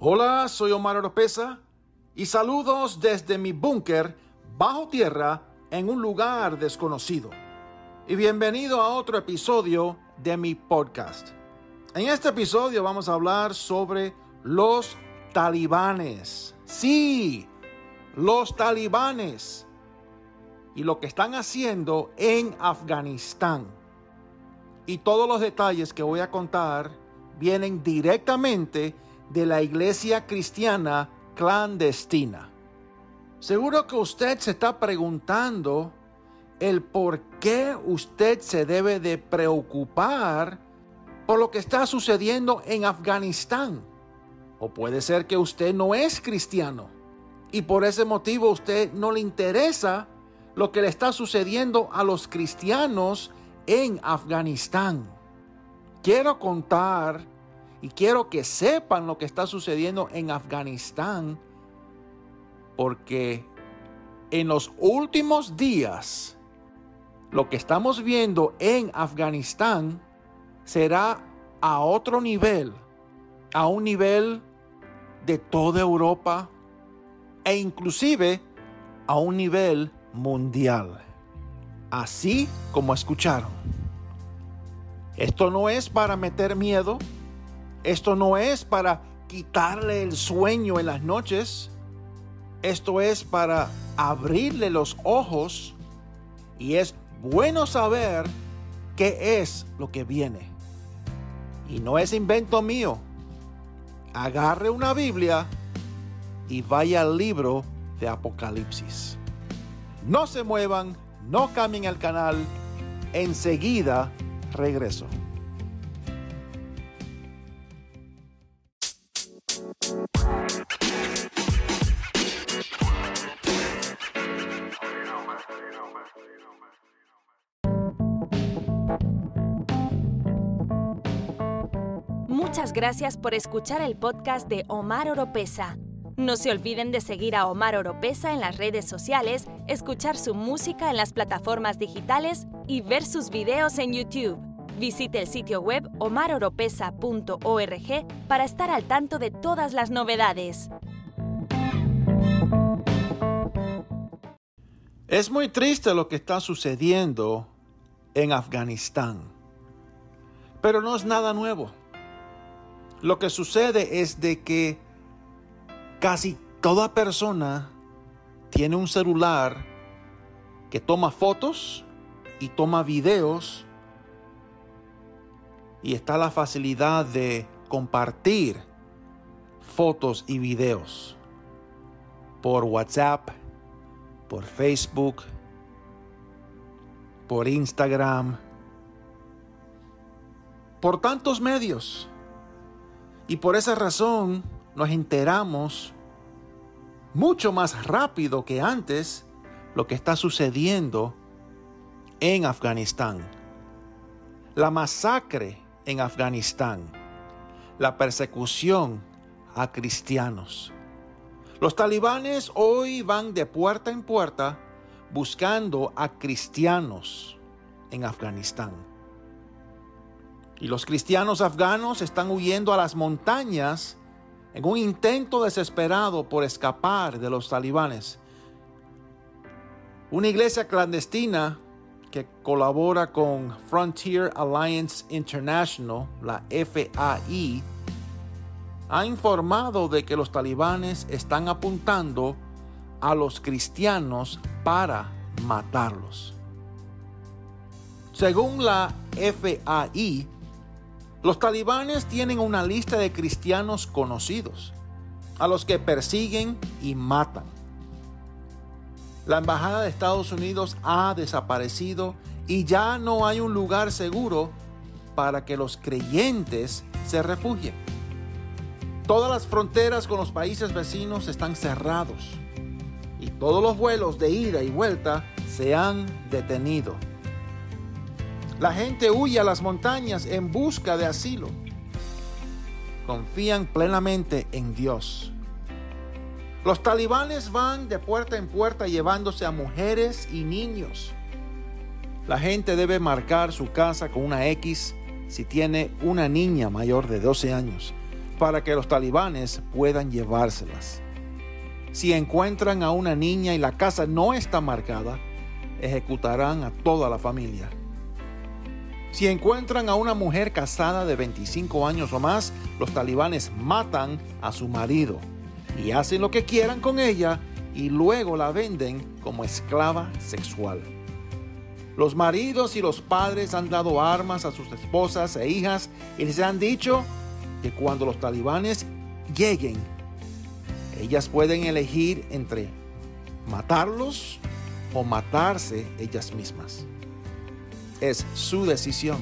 Hola, soy Omar Oropesa y saludos desde mi búnker bajo tierra en un lugar desconocido. Y bienvenido a otro episodio de mi podcast. En este episodio vamos a hablar sobre los talibanes. Sí, los talibanes y lo que están haciendo en Afganistán. Y todos los detalles que voy a contar vienen directamente de la iglesia cristiana clandestina. Seguro que usted se está preguntando el por qué usted se debe de preocupar por lo que está sucediendo en Afganistán. O puede ser que usted no es cristiano y por ese motivo usted no le interesa lo que le está sucediendo a los cristianos en Afganistán. Quiero contar y quiero que sepan lo que está sucediendo en Afganistán porque en los últimos días lo que estamos viendo en Afganistán será a otro nivel, a un nivel de toda Europa e inclusive a un nivel mundial. Así como escucharon. Esto no es para meter miedo, esto no es para quitarle el sueño en las noches, esto es para abrirle los ojos y es bueno saber qué es lo que viene. Y no es invento mío. Agarre una Biblia y vaya al libro de Apocalipsis. No se muevan, no cambien el canal. Enseguida regreso. Muchas gracias por escuchar el podcast de Omar Oropesa. No se olviden de seguir a Omar Oropesa en las redes sociales, escuchar su música en las plataformas digitales y ver sus videos en YouTube. Visite el sitio web omaroropesa.org para estar al tanto de todas las novedades. Es muy triste lo que está sucediendo en Afganistán, pero no es nada nuevo. Lo que sucede es de que casi toda persona tiene un celular que toma fotos y toma videos y está la facilidad de compartir fotos y videos por WhatsApp, por Facebook, por Instagram, por tantos medios. Y por esa razón nos enteramos mucho más rápido que antes lo que está sucediendo en Afganistán. La masacre en Afganistán. La persecución a cristianos. Los talibanes hoy van de puerta en puerta buscando a cristianos en Afganistán. Y los cristianos afganos están huyendo a las montañas en un intento desesperado por escapar de los talibanes. Una iglesia clandestina que colabora con Frontier Alliance International, la FAI, ha informado de que los talibanes están apuntando a los cristianos para matarlos. Según la FAI, los talibanes tienen una lista de cristianos conocidos, a los que persiguen y matan. La Embajada de Estados Unidos ha desaparecido y ya no hay un lugar seguro para que los creyentes se refugien. Todas las fronteras con los países vecinos están cerrados y todos los vuelos de ida y vuelta se han detenido. La gente huye a las montañas en busca de asilo. Confían plenamente en Dios. Los talibanes van de puerta en puerta llevándose a mujeres y niños. La gente debe marcar su casa con una X si tiene una niña mayor de 12 años. para que los talibanes puedan llevárselas. Si encuentran a una niña y la casa no está marcada, ejecutarán a toda la familia. Si encuentran a una mujer casada de 25 años o más, los talibanes matan a su marido y hacen lo que quieran con ella y luego la venden como esclava sexual. Los maridos y los padres han dado armas a sus esposas e hijas y les han dicho que cuando los talibanes lleguen, ellas pueden elegir entre matarlos o matarse ellas mismas. Es su decisión.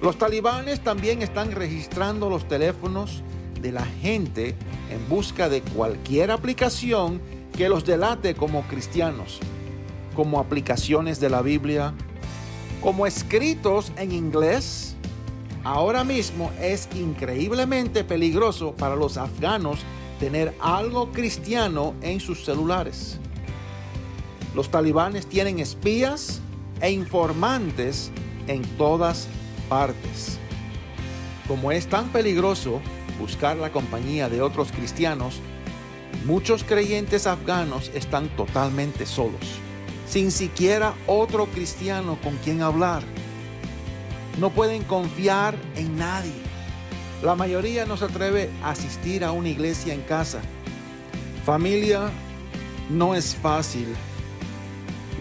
Los talibanes también están registrando los teléfonos de la gente en busca de cualquier aplicación que los delate como cristianos, como aplicaciones de la Biblia, como escritos en inglés. Ahora mismo es increíblemente peligroso para los afganos tener algo cristiano en sus celulares. Los talibanes tienen espías e informantes en todas partes. Como es tan peligroso buscar la compañía de otros cristianos, muchos creyentes afganos están totalmente solos, sin siquiera otro cristiano con quien hablar. No pueden confiar en nadie. La mayoría no se atreve a asistir a una iglesia en casa. Familia, no es fácil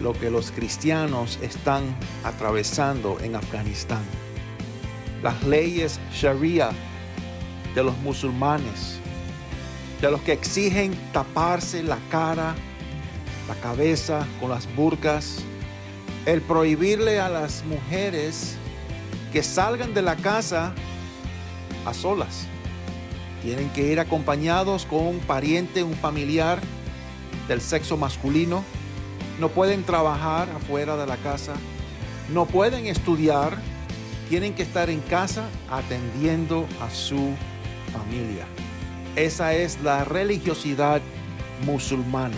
lo que los cristianos están atravesando en Afganistán. Las leyes Sharia de los musulmanes, de los que exigen taparse la cara, la cabeza con las burcas, el prohibirle a las mujeres que salgan de la casa a solas. Tienen que ir acompañados con un pariente, un familiar del sexo masculino no pueden trabajar afuera de la casa, no pueden estudiar, tienen que estar en casa atendiendo a su familia. Esa es la religiosidad musulmana.